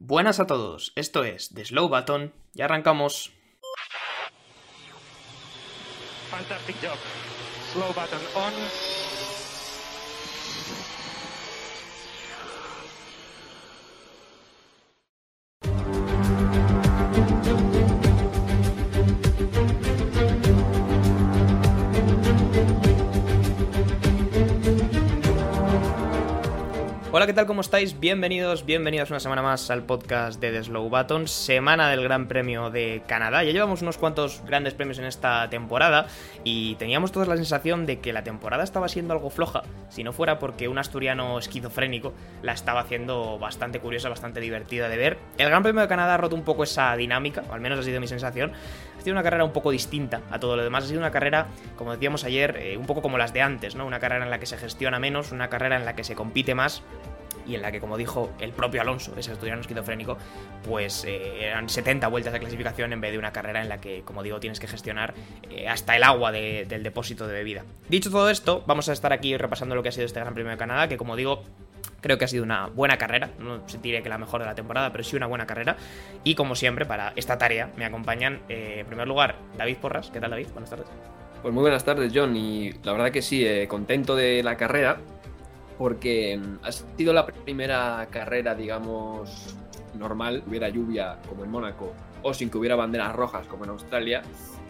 Buenas a todos, esto es The Slow Button y arrancamos. Fantastic job. Slow button on. Hola, ¿qué tal? ¿Cómo estáis? Bienvenidos, bienvenidos una semana más al podcast de The Slow Button, semana del Gran Premio de Canadá. Ya llevamos unos cuantos grandes premios en esta temporada y teníamos toda la sensación de que la temporada estaba siendo algo floja, si no fuera porque un asturiano esquizofrénico la estaba haciendo bastante curiosa, bastante divertida de ver. El Gran Premio de Canadá ha roto un poco esa dinámica, o al menos ha sido mi sensación. Sido una carrera un poco distinta a todo lo demás, ha sido una carrera, como decíamos ayer, eh, un poco como las de antes, ¿no? Una carrera en la que se gestiona menos, una carrera en la que se compite más y en la que, como dijo el propio Alonso, ese estudiante esquizofrénico, pues eh, eran 70 vueltas de clasificación en vez de una carrera en la que, como digo, tienes que gestionar eh, hasta el agua de- del depósito de bebida. Dicho todo esto, vamos a estar aquí repasando lo que ha sido este Gran Premio de Canadá, que como digo, Creo que ha sido una buena carrera, no se diré que la mejor de la temporada, pero sí una buena carrera. Y como siempre, para esta tarea me acompañan, eh, en primer lugar, David Porras. ¿Qué tal, David? Buenas tardes. Pues muy buenas tardes, John, y la verdad que sí, eh, contento de la carrera, porque mm, ha sido la primera carrera, digamos, normal, hubiera lluvia como en Mónaco, o sin que hubiera banderas rojas como en Australia,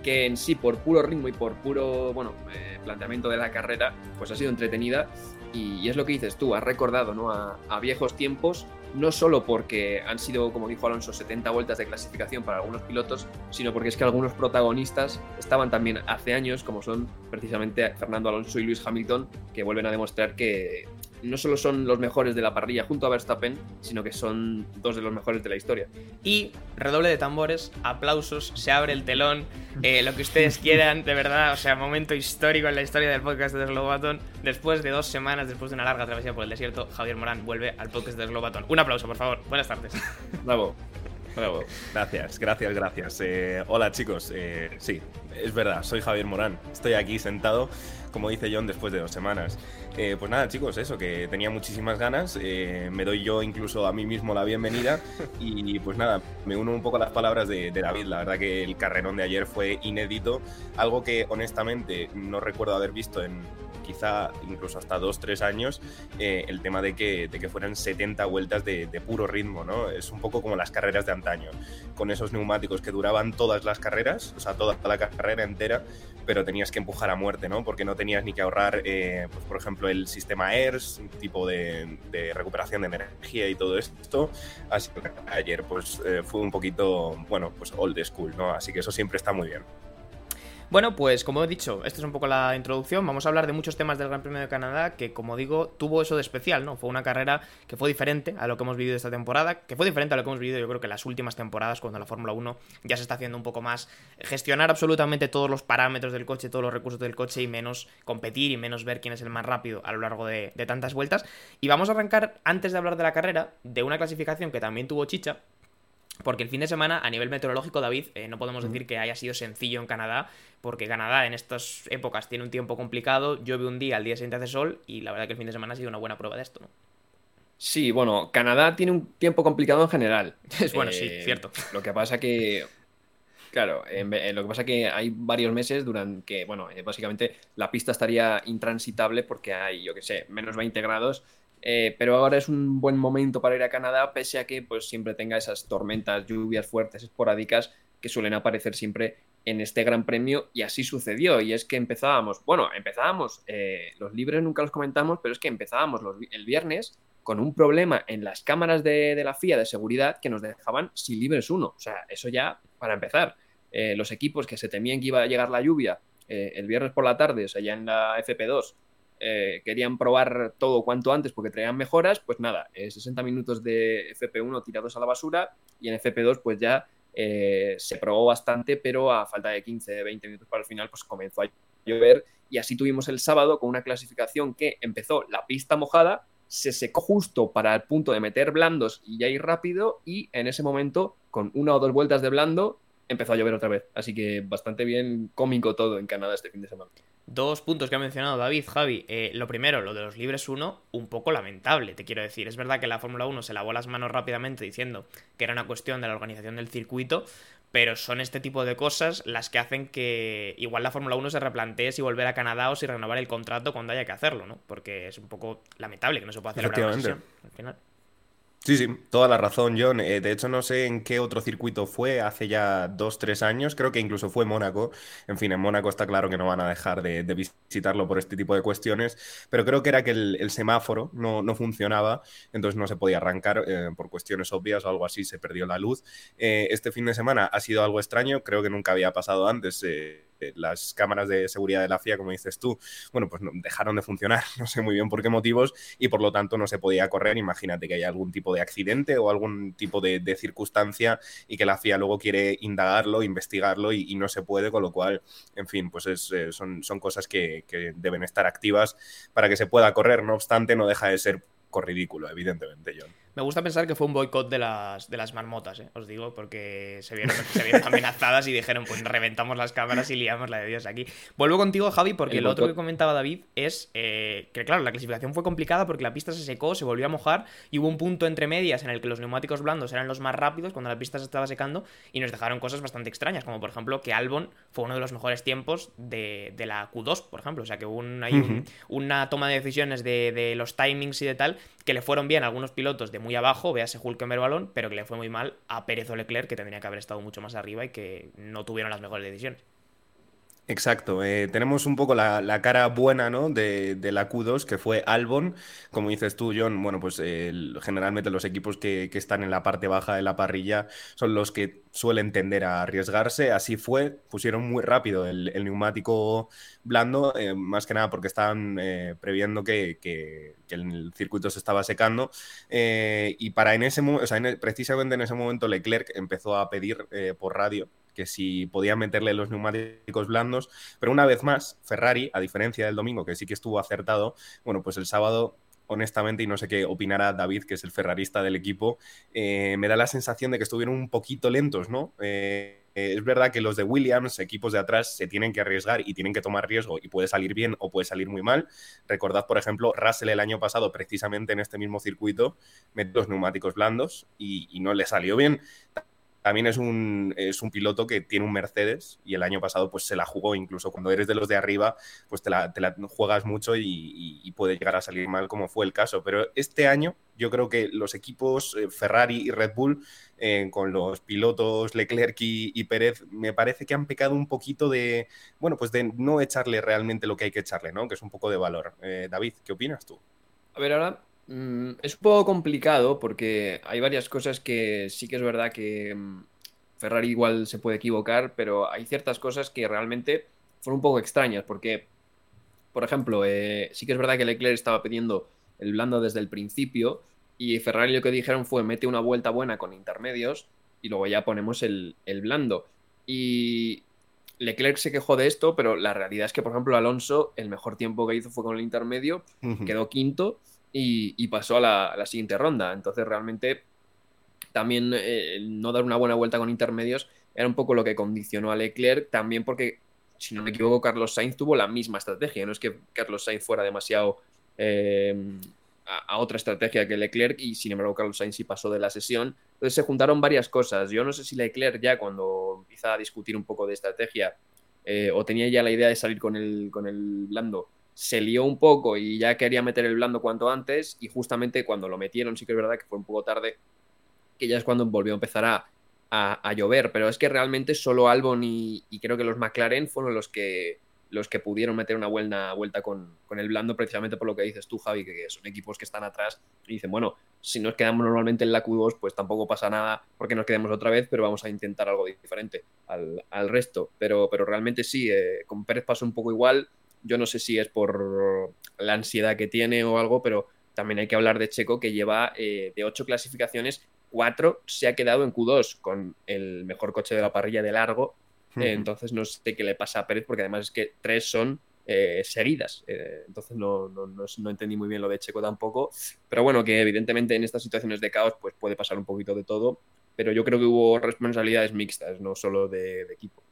que en sí, por puro ritmo y por puro, bueno, eh, planteamiento de la carrera, pues ha sido entretenida, y, es lo que dices tú, has recordado, ¿no?, a, a viejos tiempos, no solo porque han sido, como dijo Alonso, 70 vueltas de clasificación para algunos pilotos, sino porque es que algunos protagonistas estaban también hace años, como son precisamente Fernando Alonso y Lewis Hamilton, que vuelven a demostrar que no solo son los mejores de la parrilla junto a Verstappen, sino que son dos de los mejores de la historia. Y redoble de tambores, aplausos, se abre el telón, eh, lo que ustedes quieran, de verdad, o sea, momento histórico en la historia del podcast de Button. Después de dos semanas, después de una larga travesía por el desierto, Javier Morán vuelve al podcast de Button. Un aplauso, por favor. Buenas tardes. Bravo, bravo. Gracias, gracias, gracias. Eh, hola chicos, Eh, sí, es verdad, soy Javier Morán. Estoy aquí sentado, como dice John, después de dos semanas. Eh, pues nada chicos, eso, que tenía muchísimas ganas. eh, me doy yo incluso a mí mismo la bienvenida. Y pues nada, me uno un poco a las palabras de, de David. La verdad que el carrerón de ayer fue inédito. Algo que honestamente no recuerdo haber visto en quizá incluso hasta dos, tres años, eh, el tema de que, de que fueran 70 vueltas de, de puro ritmo, ¿no? Es un poco como las carreras de antaño, con esos neumáticos que duraban todas las carreras, o sea, toda la carrera entera, pero tenías que empujar a muerte, ¿no? Porque no tenías ni que ahorrar, pues, por ejemplo, el sistema ERS, tipo de, de recuperación de energía y todo esto. Así que ayer, pues, eh, fue un poquito, bueno, pues old school, ¿no? Así que eso siempre está muy bien. Bueno, pues como he dicho, esta es un poco la introducción. Vamos a hablar de muchos temas del Gran Premio de Canadá que, como digo, tuvo eso de especial, ¿no? Fue una carrera que fue diferente a lo que hemos vivido esta temporada, que fue diferente a lo que hemos vivido yo creo que las últimas temporadas, cuando la Fórmula 1 ya se está haciendo un poco más gestionar absolutamente todos los parámetros del coche, todos los recursos del coche y menos competir y menos ver quién es el más rápido a lo largo de, de tantas vueltas. Y vamos a arrancar, antes de hablar de la carrera, de una clasificación que también tuvo chicha, porque el fin de semana, a nivel meteorológico, David, eh, no podemos decir que haya sido sencillo en Canadá, porque Canadá en estas épocas tiene un tiempo complicado, llueve un día, al día siguiente hace sol, y la verdad que el fin de semana ha sido una buena prueba de esto, ¿no? Sí, bueno, Canadá tiene un tiempo complicado en general. Bueno, sí, Eh, cierto. Lo que pasa que, claro, eh, lo que pasa que hay varios meses durante que, bueno, eh, básicamente la pista estaría intransitable porque hay, yo qué sé, menos 20 grados. Eh, pero ahora es un buen momento para ir a Canadá, pese a que pues siempre tenga esas tormentas, lluvias fuertes, esporádicas que suelen aparecer siempre en este Gran Premio y así sucedió. Y es que empezábamos, bueno, empezábamos, eh, los libres nunca los comentamos, pero es que empezábamos el viernes con un problema en las cámaras de, de la FIA de seguridad que nos dejaban sin libres uno. O sea, eso ya para empezar. Eh, los equipos que se temían que iba a llegar la lluvia el viernes por la tarde, o sea, ya en la FP2, eh, querían probar todo cuanto antes porque traían mejoras, pues nada, eh, 60 minutos de FP1 tirados a la basura y en FP2 pues ya eh, se probó bastante, pero a falta de 15, 20 minutos para el final pues comenzó a llover y así tuvimos el sábado con una clasificación que empezó la pista mojada, se secó justo para el punto de meter blandos y ya ir rápido y en ese momento con una o dos vueltas de blando empezó a llover otra vez. Así que bastante bien cómico todo en Canadá este fin de semana. Dos puntos que ha mencionado David, Javi. Eh, lo primero, lo de los libres 1, un poco lamentable, te quiero decir. Es verdad que la Fórmula 1 se lavó las manos rápidamente diciendo que era una cuestión de la organización del circuito, pero son este tipo de cosas las que hacen que igual la Fórmula 1 se replantee si volver a Canadá o si renovar el contrato cuando haya que hacerlo, ¿no? Porque es un poco lamentable que no se pueda celebrar una sesión al final. Sí, sí, toda la razón, John. Eh, de hecho, no sé en qué otro circuito fue hace ya dos, tres años. Creo que incluso fue Mónaco. En fin, en Mónaco está claro que no van a dejar de, visitarlo por este tipo de cuestiones. Pero creo que era que el, semáforo no, funcionaba, entonces no se podía arrancar eh, por cuestiones obvias o algo así. Se perdió la luz. Eh, este fin de semana ha sido algo extraño. Creo que nunca había pasado antes las cámaras de seguridad de la FIA, como dices tú, bueno, pues dejaron de funcionar, no sé muy bien por qué motivos, y por lo tanto no se podía correr. Imagínate que hay algún tipo de accidente o algún tipo de, circunstancia y que la FIA luego quiere indagarlo, investigarlo y, no se puede, con lo cual, en fin, pues es, eh, son, son, cosas que, que deben estar activas para que se pueda correr. No obstante, no deja de ser ridículo, evidentemente, John. Me gusta pensar que fue un boicot de las, de las marmotas, ¿eh? os digo, porque se vieron, se vieron amenazadas y dijeron, pues reventamos las cámaras y liamos la de Dios aquí. Vuelvo contigo, Javi, porque el, otro que comentaba David es eh, que, claro, la clasificación fue complicada porque la pista se secó, se volvió a mojar y hubo un punto entre medias en el que los neumáticos blandos eran los más rápidos cuando la pista se estaba secando y nos dejaron cosas bastante extrañas, como por ejemplo que Albon fue uno de los mejores tiempos de, la Q2, por ejemplo. O sea, que hubo hay una toma de decisiones de, de los timings y de tal que le fueron bien a algunos pilotos de muy abajo, véase Hulkenberg balón, pero que le fue muy mal a Pérez o Leclerc, que tendría que haber estado mucho más arriba y que no tuvieron las mejores decisiones. Exacto, eh, tenemos un poco la, cara buena ¿no? de, la Q2, que fue Albon, como dices tú, John, bueno, pues generalmente los equipos que, están en la parte baja de la parrilla son los que suelen tender a arriesgarse, así fue, pusieron muy rápido el, neumático blando, eh, más que nada porque estaban eh, previendo que, el circuito se estaba secando, y para en ese o sea, precisamente en ese momento Leclerc empezó a pedir por radio que si podía meterle los neumáticos blandos, pero una vez más, Ferrari, a diferencia del domingo, que sí que estuvo acertado, bueno, pues el sábado honestamente, y no sé qué opinará David, que es el ferrarista del equipo, eh, me da la sensación de que estuvieron un poquito lentos, ¿no? Eh, es verdad que los de Williams, equipos de atrás, se tienen que arriesgar y tienen que tomar riesgo y puede salir bien o puede salir muy mal. Recordad, por ejemplo, Russell el año pasado, precisamente en este mismo circuito, metió los neumáticos blandos y, y no le salió bien también es un, es un piloto que tiene un Mercedes y el año pasado pues se la jugó, incluso cuando eres de los de arriba, pues te la, juegas mucho y, puede llegar a salir mal como fue el caso. Pero este año yo creo que los equipos eh, Ferrari y Red Bull, eh, con los pilotos Leclerc y, Pérez, me parece que han pecado un poquito de, bueno, pues de no echarle realmente lo que hay que echarle, ¿no? Que es un poco de valor. Eh, David, ¿qué opinas tú? A ver, ahora Mm, es un poco complicado porque hay varias cosas que sí que es verdad que mm, Ferrari igual se puede equivocar, pero hay ciertas cosas que realmente fueron un poco extrañas porque, por ejemplo, eh, sí que es verdad que Leclerc estaba pidiendo el blando desde el principio y Ferrari lo que dijeron fue mete una vuelta buena con intermedios y luego ya ponemos el, el blando. Y Leclerc se quejó de esto, pero la realidad es que, por ejemplo, Alonso, el mejor tiempo que hizo fue con el intermedio, quedó quinto y, pasó a la, siguiente ronda. Entonces realmente también eh, no dar una buena vuelta con intermedios era un poco lo que condicionó a Leclerc, también porque, si no me equivoco, Carlos Sainz tuvo la misma estrategia. No es que Carlos Sainz fuera demasiado eh, a, otra estrategia que Leclerc y sin embargo Carlos Sainz sí pasó de la sesión. Entonces se juntaron varias cosas. Yo no sé si Leclerc ya cuando empieza a discutir un poco de estrategia eh, o tenía ya la idea de salir con el, con el blando se lió un poco y ya quería meter el blando cuanto antes y justamente cuando lo metieron sí que es verdad que fue un poco tarde, que ya es cuando volvió a empezar a, llover, pero es que realmente solo Albon y, creo que los McLaren fueron los que los que pudieron meter una buena vuelta con, con, el blando precisamente por lo que dices tú, Javi, que, son equipos que están atrás y dicen, bueno, si nos quedamos normalmente en la Q2, pues tampoco pasa nada porque nos quedemos otra vez, pero vamos a intentar algo diferente al, al resto. Pero, pero realmente sí, eh, con Pérez pasó un poco igual, yo no sé si es por la ansiedad que tiene o algo, pero también hay que hablar de Checo que lleva eh, de ocho clasificaciones, cuatro se ha quedado en Q2 con el mejor coche de la parrilla de largo. Eh, entonces no sé qué le pasa a Pérez porque además es que tres son eh, seguidas. entonces no, no, no, entendí muy bien lo de Checo tampoco. Pero bueno, que evidentemente en estas situaciones de caos pues puede pasar un poquito de todo. Pero yo creo que hubo responsabilidades mixtas, no solo de equipo.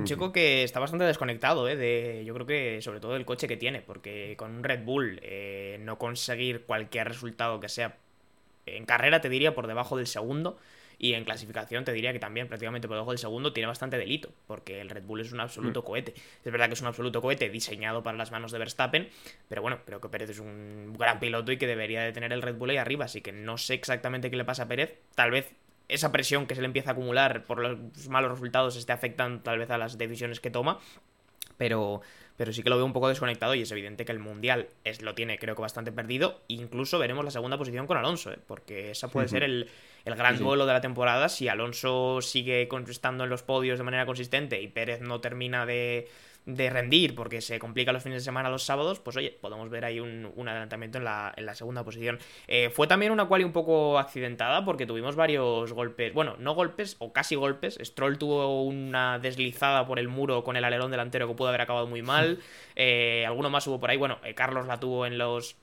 Un chico que está bastante desconectado, ¿eh? De, yo creo que sobre todo del coche que tiene, porque con un Red Bull eh, no conseguir cualquier resultado que sea en carrera, te diría, por debajo del segundo, y en clasificación te diría que también prácticamente por debajo del segundo tiene bastante delito, porque el Red Bull es un absoluto mm. cohete. Es verdad que es un absoluto cohete diseñado para las manos de Verstappen, pero bueno, creo que Pérez es un gran piloto y que debería de tener el Red Bull ahí arriba, así que no sé exactamente qué le pasa a Pérez. Tal vez esa presión que se le empieza a acumular por los malos resultados esté afectando tal vez a las decisiones que toma, pero pero sí que lo veo un poco desconectado y es evidente que el Mundial es, lo tiene creo que bastante perdido. Incluso veremos la segunda posición con Alonso, ¿eh? porque esa puede ser el, gran vuelo de la temporada si Alonso sigue conquistando en los podios de manera consistente y Pérez no termina de de rendir porque se complica los fines de semana los sábados, pues oye, podemos ver ahí un, adelantamiento en la, en la, segunda posición. Eh, fue también una quali un poco accidentada porque tuvimos varios golpes, bueno, no golpes o casi golpes. Stroll tuvo una deslizada por el muro con el alerón delantero que pudo haber acabado muy mal. Eh, alguno más hubo por ahí, bueno, eh, Carlos la tuvo en los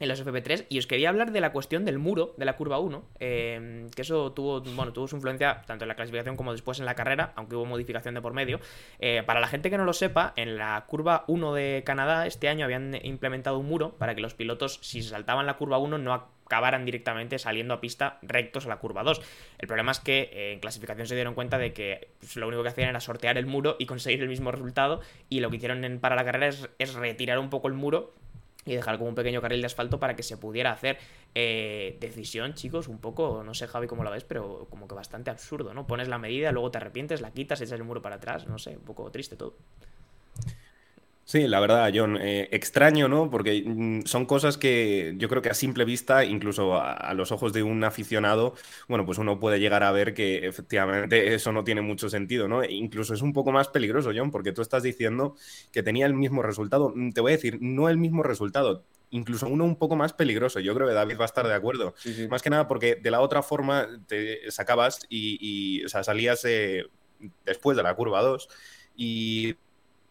en los FP3 y os quería hablar de la cuestión del muro de la curva 1, em, que eso tuvo, bueno, tuvo su influencia tanto en la clasificación como después en la carrera, aunque hubo modificación de por medio. Eh, para la gente que no lo sepa, en la curva 1 de Canadá este año habían implementado un muro para que los pilotos, si saltaban la curva 1, no acabaran directamente saliendo a pista rectos a la curva 2. El problema es que eh, en clasificación se dieron cuenta de que pues, lo único que hacían era sortear el muro y conseguir el mismo resultado y lo que hicieron para la carrera es retirar un poco el muro y dejar como un pequeño carril de asfalto para que se pudiera hacer. Eh, decisión, chicos, un poco, no sé Javi cómo la ves, pero como que bastante absurdo, ¿no? Pones la medida, luego te arrepientes, la quitas, echas el muro para atrás, no sé, un poco triste todo. Sí, la verdad, John, eh, extraño, ¿no? Porque mm, son cosas que yo creo que a simple vista, incluso a, los ojos de un aficionado, bueno, pues uno puede llegar a ver que efectivamente eso no tiene mucho sentido, ¿no? E incluso es un poco más peligroso, John, porque tú estás diciendo que tenía el mismo resultado. Mm, te voy a decir, no el mismo resultado, incluso uno un poco más peligroso. Yo creo que David va a estar de acuerdo. Más que nada porque de la otra forma te sacabas y, o sea, salías eh, después de la curva 2 y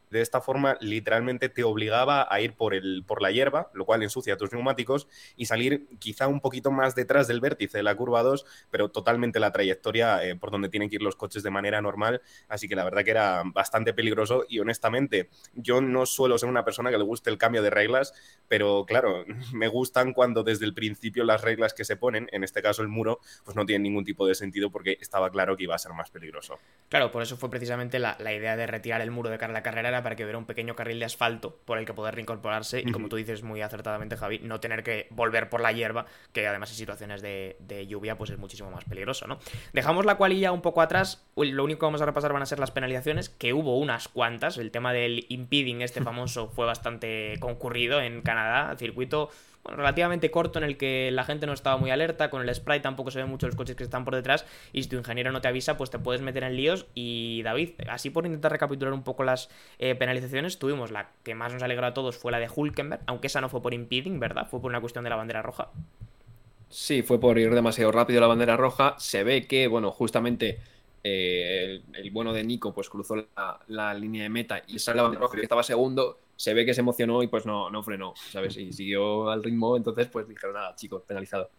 de esta forma literalmente te obligaba a ir por, el, por la hierba, lo cual ensucia tus neumáticos, y salir quizá un poquito más detrás del vértice de la curva 2, pero totalmente la trayectoria eh, por donde tienen que ir los coches de manera normal. Así que la verdad que era bastante peligroso y honestamente yo no suelo ser una persona que le guste el cambio de reglas, pero claro, me gustan cuando desde el principio las reglas que se ponen, en este caso el muro, pues no tienen ningún tipo de sentido porque estaba claro que iba a ser más peligroso. Claro, por eso fue precisamente la, la idea de retirar el muro de cara carrera para que hubiera un pequeño carril de asfalto por el que poder reincorporarse y, como tú dices muy acertadamente, Javi, no tener que volver por la hierba, que además en situaciones de, lluvia pues es muchísimo más peligroso, ¿no? Dejamos la cualilla un poco atrás, lo único que vamos a repasar van a ser las penalizaciones, que hubo unas cuantas, el tema del impeding este famoso fue bastante concurrido en Canadá, el circuito relativamente corto en el que la gente no estaba muy alerta, con el spray tampoco se ven mucho los coches que están por detrás y si tu ingeniero no te avisa pues te puedes meter en líos y David, así por intentar recapitular un poco las eh, penalizaciones, tuvimos la que más nos alegró a todos fue la de Hulkenberg, aunque esa no fue por impeding, ¿verdad? Fue por una cuestión de la bandera roja. Sí, fue por ir demasiado rápido la bandera roja. Se ve que, bueno, justamente eh, el, bueno de Nico pues cruzó la, línea de meta y sale la bandera roja que estaba segundo se ve que se emocionó y pues no, no frenó, ¿sabes? Y siguió al ritmo, entonces pues dijeron, nada, chicos, penalizado.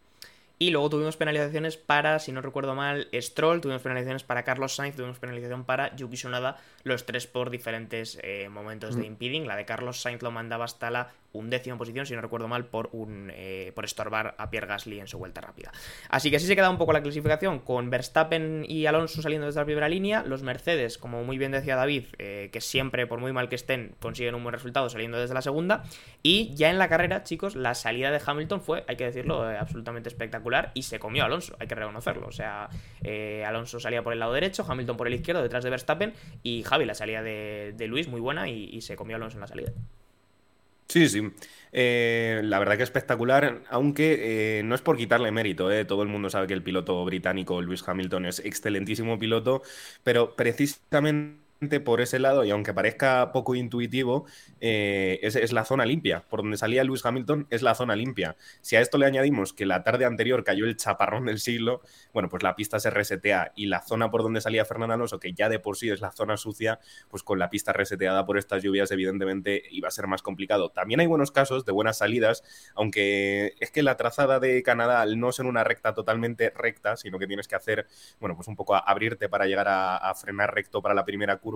Y luego tuvimos penalizaciones para, si no recuerdo mal, Stroll, tuvimos penalizaciones para Carlos Sainz, tuvimos penalización para Yuki Tsunoda, los tres por diferentes eh, momentos de impeding. La de Carlos Sainz lo mandaba hasta la undécima posición, si no recuerdo mal, por, un, eh, por estorbar a Pierre Gasly en su vuelta rápida. Así que así se queda un poco la clasificación, con Verstappen y Alonso saliendo desde la primera línea, los Mercedes, como muy bien decía David, eh, que siempre, por muy mal que estén, consiguen un buen resultado saliendo desde la segunda, y ya en la carrera, chicos, la salida de Hamilton fue, hay que decirlo, eh, absolutamente espectacular, y se comió Alonso, hay que reconocerlo, o sea, Alonso salía por el lado derecho, Hamilton por el izquierdo, detrás de Verstappen, y Javi, la salida de, Luis, muy buena, y, se comió Alonso en la salida. Sí, sí. Eh, la verdad que espectacular, aunque eh, no es por quitarle mérito, eh. todo el mundo sabe que el piloto británico Lewis Hamilton es excelentísimo piloto, pero precisamente por ese lado, y aunque parezca poco intuitivo, eh, es, la zona limpia. Por donde salía Lewis Hamilton es la zona limpia. Si a esto le añadimos que la tarde anterior cayó el chaparrón del siglo, bueno, pues la pista se resetea y la zona por donde salía Fernando Alonso, que ya de por sí es la zona sucia, pues con la pista reseteada por estas lluvias, evidentemente iba a ser más complicado. También hay buenos casos de buenas salidas, aunque es que la trazada de Canadá, al no ser una recta totalmente recta, sino que tienes que hacer, bueno, pues un poco abrirte para llegar a, a frenar recto para la primera curva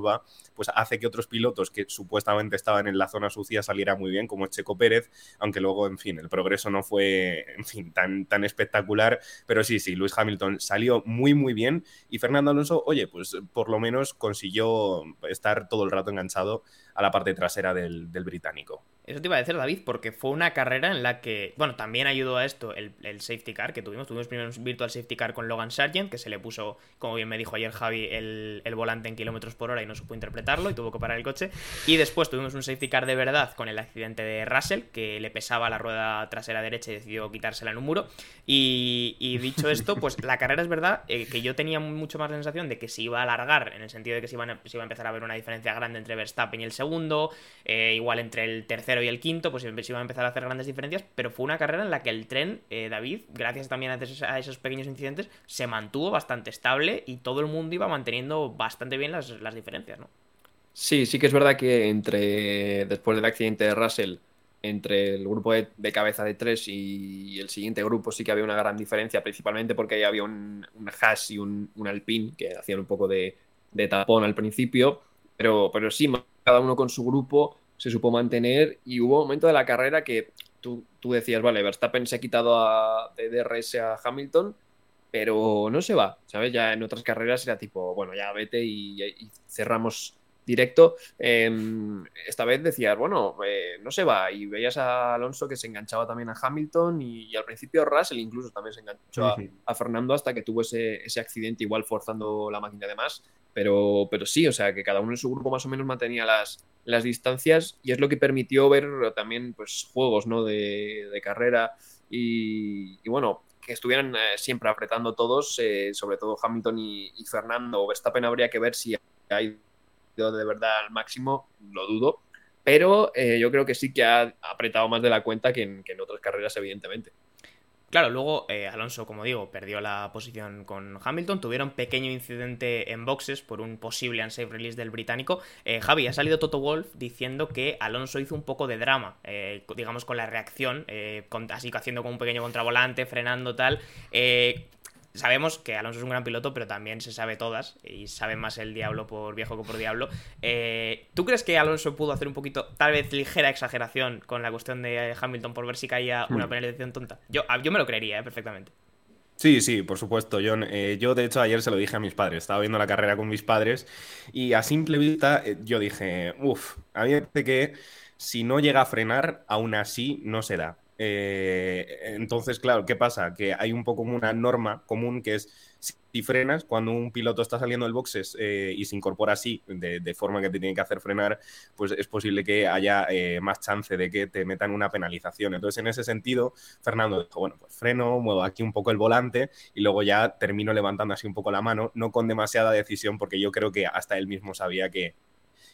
pues hace que otros pilotos que supuestamente estaban en la zona sucia saliera muy bien, como Checo Pérez, aunque luego, en fin, el progreso no fue, en fin, tan, tan espectacular, pero sí, sí, Luis Hamilton salió muy, muy bien y Fernando Alonso, oye, pues por lo menos consiguió estar todo el rato enganchado a la parte trasera del británico. Eso te iba a decir, David, porque fue una carrera en la que, bueno, también ayudó a esto el, safety car que tuvimos. Tuvimos primero un virtual safety car con Logan Sargent, que se le puso, como bien me dijo ayer Javi, el, volante en kilómetros por hora y no supo interpretarlo y tuvo que parar el coche. Y después tuvimos un safety car de verdad con el accidente de Russell, que le pesaba la rueda trasera derecha y decidió quitársela en un muro. Y, dicho esto, pues la carrera es verdad eh, que yo tenía mucho más la sensación de que se iba a alargar, en el sentido de que se, iba a empezar a ver una diferencia grande entre Verstappen y el segundo, eh, igual entre el tercero y el quinto, pues se iban a empezar a hacer grandes diferencias, pero fue una carrera en la que el tren, eh, David, gracias también a esos, pequeños incidentes, se mantuvo bastante estable y todo el mundo iba manteniendo bastante bien las, diferencias, ¿no? Sí, sí que es verdad que entre después del accidente de Russell, entre el grupo de, cabeza de tres y el siguiente grupo sí que había una gran diferencia, principalmente porque ahí había un, un Haas y un, Alpine que hacían un poco de, de tapón al principio, pero, pero sí, cada uno con su grupo se supo mantener y hubo un momento de la carrera que tú, tú decías, vale, Verstappen se ha quitado a, de DRS a Hamilton, pero no se va, ¿sabes? Ya en otras carreras era tipo, bueno, ya vete y, cerramos directo. Em, esta vez decías, bueno, eh, no se va. Y veías a Alonso que se enganchaba también a Hamilton y, al principio Russell incluso también se enganchó a, Fernando hasta que tuvo ese, ese, accidente, igual forzando la máquina de más. Pero, pero sí, o sea, que cada uno en su grupo más o menos mantenía las, las distancias y es lo que permitió ver también pues, juegos ¿no? de, carrera y, bueno, que estuvieran eh, siempre apretando todos, eh, sobre todo Hamilton y, Fernando. Verstappen habría que ver si ha de verdad al máximo, lo dudo, pero eh, yo creo que sí que ha apretado más de la cuenta que en otras carreras, evidentemente. Claro, luego eh, Alonso, como digo, perdió la posición con Hamilton. Tuvieron pequeño incidente en boxes por un posible unsafe release del británico. Eh, Javi, ha salido Toto Wolf diciendo que Alonso hizo un poco de drama, digamos, con la reacción, así que haciendo como un pequeño contravolante, frenando tal sabemos que Alonso es un gran piloto, pero también se sabe todas y sabe más el diablo por viejo que por diablo. Eh, ¿Tú crees que Alonso pudo hacer un poquito, tal vez ligera exageración con la cuestión de Hamilton por ver si caía una penalización tonta? Yo, yo me lo creería, eh, perfectamente. Sí, sí, por supuesto, John. Eh, yo, de hecho, ayer se lo dije a mis padres. Estaba viendo la carrera con mis padres y a simple vista yo dije, uff, a mí me parece que si no llega a frenar, aún así no se da. Eh, entonces, claro, ¿qué pasa? Que hay un poco una norma común que es si frenas, cuando un piloto está saliendo del boxes eh, y se incorpora así, de, forma que te tiene que hacer frenar, pues es posible que haya eh, más chance de que te metan una penalización. Entonces, en ese sentido, Fernando dijo, bueno, pues freno, muevo aquí un poco el volante y luego ya termino levantando así un poco la mano, no con demasiada decisión, porque yo creo que hasta él mismo sabía que,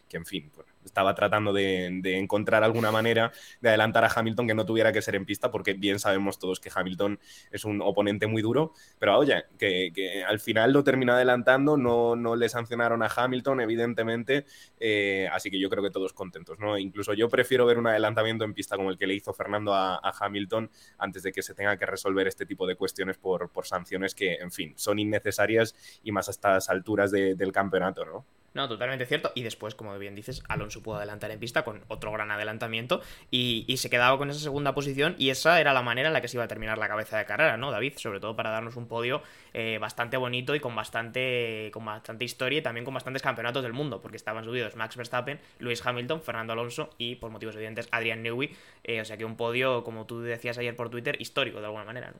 que en fin, pues, estaba tratando de, encontrar alguna manera de adelantar a Hamilton que no tuviera que ser en pista, porque bien sabemos todos que Hamilton es un oponente muy duro, pero oye, que, al final lo termina adelantando, no, no le sancionaron a Hamilton, evidentemente, eh, así que yo creo que todos contentos, ¿no? Incluso yo prefiero ver un adelantamiento en pista como el que le hizo Fernando a, Hamilton antes de que se tenga que resolver este tipo de cuestiones por, por sanciones que, en fin, son innecesarias y más a estas alturas del campeonato, ¿no? No, totalmente cierto. Y después, como bien dices, Alonso pudo adelantar en pista con otro gran adelantamiento y, se quedaba con esa segunda posición y esa era la manera en la que se iba a terminar la cabeza de carrera, ¿no, David? Sobre todo para darnos un podio eh, bastante bonito y con bastante, con bastante historia y también con bastantes campeonatos del mundo, porque estaban subidos Max Verstappen, Lewis Hamilton, Fernando Alonso y, por motivos evidentes, Adrian Newey. Eh, o sea que un podio, como tú decías ayer por Twitter, histórico de alguna manera, ¿no?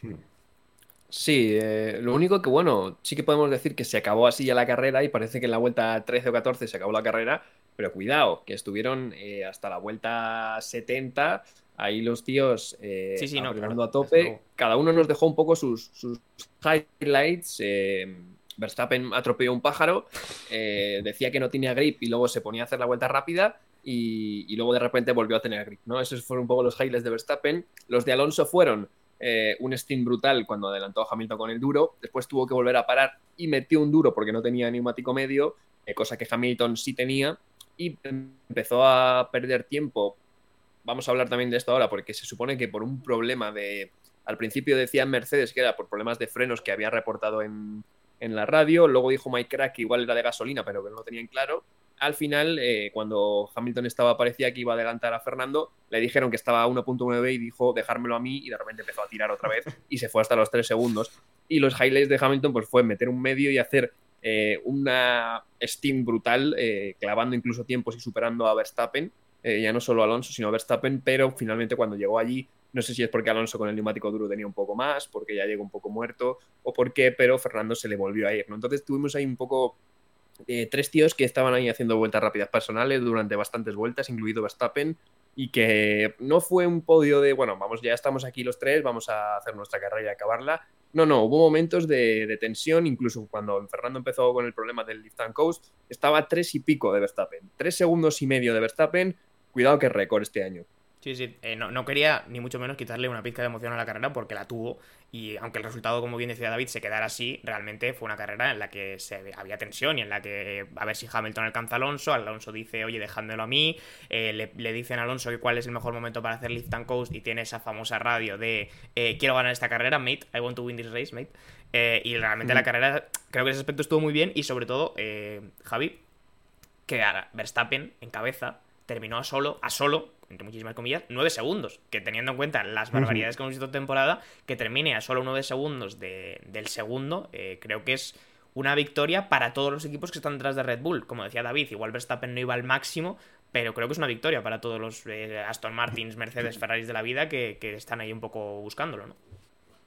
Sí. Sí, eh, lo único que, bueno, sí que podemos decir que se acabó así ya la carrera y parece que en la vuelta 13 o 14 se acabó la carrera, pero cuidado, que estuvieron eh, hasta la vuelta 70, ahí los tíos eh, sí, a tope, cada uno nos dejó un poco sus, highlights. Eh, Verstappen atropelló un pájaro, decía que no tenía grip y luego se ponía a hacer la vuelta rápida y, y, luego de repente volvió a tener grip, ¿no? Esos fueron un poco los highlights de Verstappen. Los de Alonso fueron eh, un steam brutal cuando adelantó a Hamilton con el duro, después tuvo que volver a parar y metió un duro porque no tenía neumático medio, eh, cosa que Hamilton sí tenía, y empezó a perder tiempo. Vamos a hablar también de esto ahora, porque se supone que por un problema de... Al principio decían Mercedes que era por problemas de frenos que había reportado en, en la radio. Luego dijo Mike Crack que igual era de gasolina, pero que no lo tenían claro. Al final, eh, cuando Hamilton estaba, parecía que iba a adelantar a Fernando, le dijeron que estaba a 1.9 y dijo dejármelo a mí y de repente empezó a tirar otra vez y se fue hasta los 3 segundos. Y los highlights de Hamilton pues fue meter un medio y hacer eh, una steam brutal, eh, clavando incluso tiempos y superando a Verstappen. ya no solo Alonso, sino a Verstappen, pero finalmente cuando llegó allí no sé si es porque Alonso con el neumático duro tenía un poco más, porque ya llegó un poco muerto, o por qué, pero Fernando se le volvió a ir. ¿no? Entonces tuvimos ahí un poco eh, tres tíos que estaban ahí haciendo vueltas rápidas personales durante bastantes vueltas, incluido Verstappen, y que no fue un podio de, bueno, vamos, ya estamos aquí los tres, vamos a hacer nuestra carrera y acabarla. No, no, hubo momentos de, de, tensión, incluso cuando Fernando empezó con el problema del lift and coast, estaba tres y pico de Verstappen, tres segundos y medio de Verstappen, cuidado que récord este año. Sí, sí, eh, no, no, quería ni mucho menos quitarle una pizca de emoción a la carrera porque la tuvo y aunque el resultado, como bien decía David, se quedara así, realmente fue una carrera en la que se, había tensión y en la que a ver si Hamilton alcanza a Alonso, Alonso dice, oye, dejándolo a mí, eh, le, le, dicen a Alonso que cuál es el mejor momento para hacer lift and coast y tiene esa famosa radio de eh, quiero ganar esta carrera, mate, I want to win this race, mate. Eh, y realmente mm. la carrera, creo que ese aspecto estuvo muy bien y sobre todo, Javi, que Verstappen en cabeza terminó a solo, a solo, entre muchísimas comillas, 9 segundos. Que teniendo en cuenta las barbaridades que hemos visto temporada, que termine a solo 9 segundos del segundo, eh, creo que es una victoria para todos los equipos que están detrás de Red Bull. Como decía David, igual Verstappen no iba al máximo, pero creo que es una victoria para todos los eh, Aston Martins, Mercedes, Ferraris de la vida que, que están ahí un poco buscándolo, ¿no?